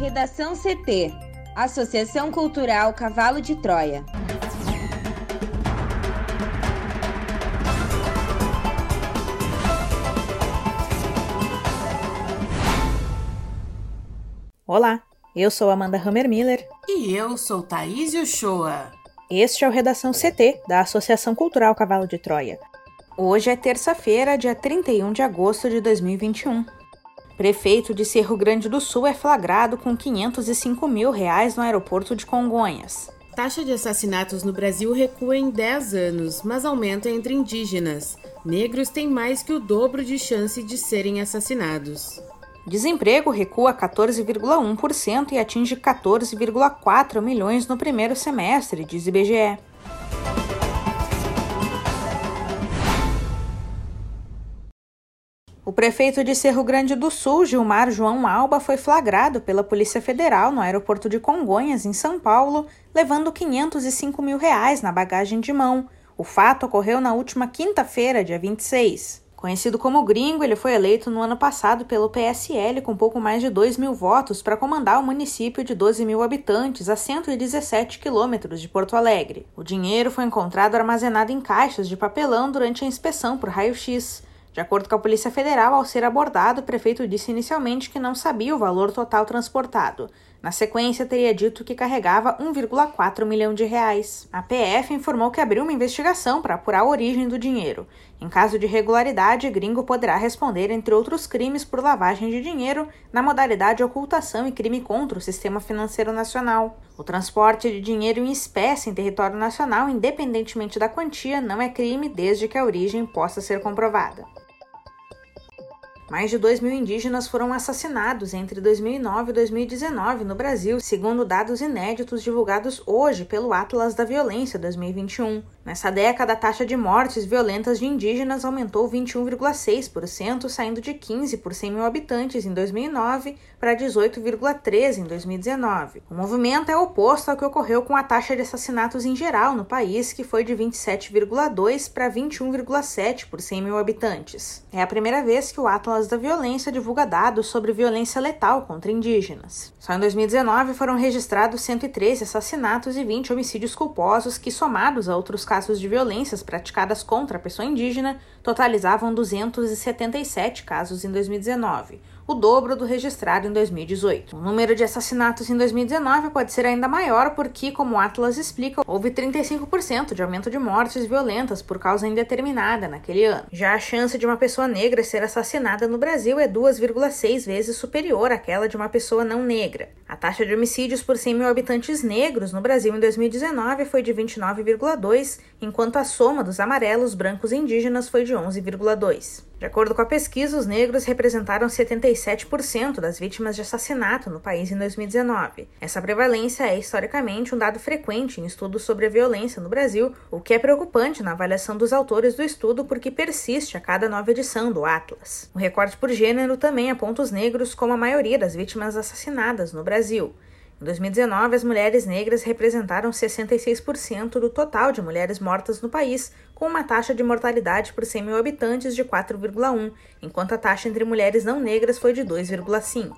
Redação CT Associação Cultural Cavalo de Troia. Olá, eu sou Amanda Hammermiller. E eu sou Thaís Uchoa. Este é o Redação CT, da Associação Cultural Cavalo de Troia. Hoje é terça-feira, dia 31 de agosto de 2021. Prefeito de Cerro Grande do Sul é flagrado com 505 mil reais no aeroporto de Congonhas. Taxa de assassinatos no Brasil recua em 10 anos, mas aumenta entre indígenas. Negros têm mais que o dobro de chance de serem assassinados. Desemprego recua 14,1% e atinge 14,4 milhões no primeiro semestre, diz IBGE. O prefeito de Cerro Grande do Sul, Gilmar João Alba, foi flagrado pela Polícia Federal no aeroporto de Congonhas, em São Paulo, levando 505 mil reais na bagagem de mão. O fato ocorreu na última quinta-feira, dia 26. Conhecido como Gringo, ele foi eleito no ano passado pelo PSL com pouco mais de 2 mil votos para comandar o município de 12 mil habitantes a 117 quilômetros de Porto Alegre. O dinheiro foi encontrado armazenado em caixas de papelão durante a inspeção por raio-x. De acordo com a Polícia Federal, ao ser abordado, o prefeito disse inicialmente que não sabia o valor total transportado. Na sequência, teria dito que carregava 1,4 milhão de reais. A PF informou que abriu uma investigação para apurar a origem do dinheiro. Em caso de irregularidade, Gringo poderá responder, entre outros crimes, por lavagem de dinheiro na modalidade ocultação e crime contra o sistema financeiro nacional. O transporte de dinheiro em espécie em território nacional, independentemente da quantia, não é crime desde que a origem possa ser comprovada. Mais de 2 mil indígenas foram assassinados entre 2009 e 2019 no Brasil, segundo dados inéditos divulgados hoje pelo Atlas da Violência 2021. Nessa década, a taxa de mortes violentas de indígenas aumentou 21,6%, saindo de 15 por 100 mil habitantes em 2009 para 18,13 em 2019. O movimento é oposto ao que ocorreu com a taxa de assassinatos em geral no país, que foi de 27,2 para 21,7 por 100 mil habitantes. É a primeira vez que o Atlas da Violência divulga dados sobre violência letal contra indígenas. Só em 2019 foram registrados 113 assassinatos e 20 homicídios culposos que, somados a outros casos de violências praticadas contra a pessoa indígena, totalizavam 277 casos em 2019, o dobro do registrado em 2018. O número de assassinatos em 2019 pode ser ainda maior porque, como o Atlas explica, houve 35% de aumento de mortes violentas por causa indeterminada naquele ano. Já a chance de uma pessoa negra ser assassinada no Brasil é 2,6 vezes superior àquela de uma pessoa não negra. A taxa de homicídios por 100 mil habitantes negros no Brasil em 2019 foi de 29,2, enquanto a soma dos amarelos, brancos e indígenas foi de 11,2. De acordo com a pesquisa, os negros representaram 77% das vítimas de assassinato no país em 2019. Essa prevalência é historicamente um dado frequente em estudos sobre a violência no Brasil, o que é preocupante na avaliação dos autores do estudo porque persiste a cada nova edição do Atlas. O recorte por gênero também aponta os negros como a maioria das vítimas assassinadas no Brasil. Em 2019, as mulheres negras representaram 66% do total de mulheres mortas no país, com uma taxa de mortalidade por 100 mil habitantes de 4,1, enquanto a taxa entre mulheres não negras foi de 2,5.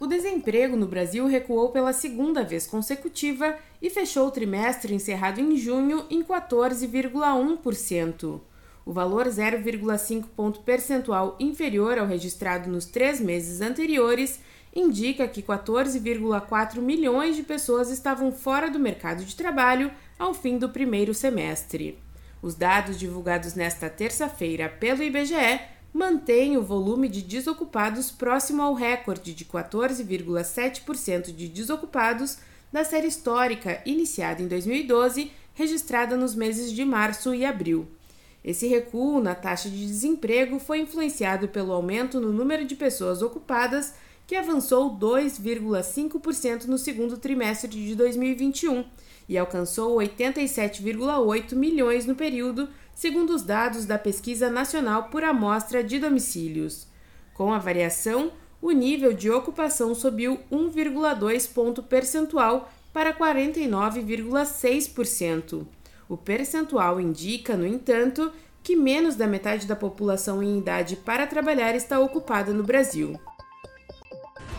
O desemprego no Brasil recuou pela segunda vez consecutiva e fechou o trimestre encerrado em junho em 14,1%. O valor 0,5 ponto percentual inferior ao registrado nos três meses anteriores indica que 14,4 milhões de pessoas estavam fora do mercado de trabalho ao fim do primeiro semestre. Os dados divulgados nesta terça-feira pelo IBGE mantêm o volume de desocupados próximo ao recorde de 14,7% de desocupados da série histórica iniciada em 2012, registrada nos meses de março e abril. Esse recuo na taxa de desemprego foi influenciado pelo aumento no número de pessoas ocupadas que avançou 2,5% no segundo trimestre de 2021 e alcançou 87,8 milhões no período, segundo os dados da Pesquisa Nacional por Amostra de Domicílios. Com a variação, o nível de ocupação subiu 1,2 ponto percentual para 49,6%. O percentual indica, no entanto, que menos da metade da população em idade para trabalhar está ocupada no Brasil.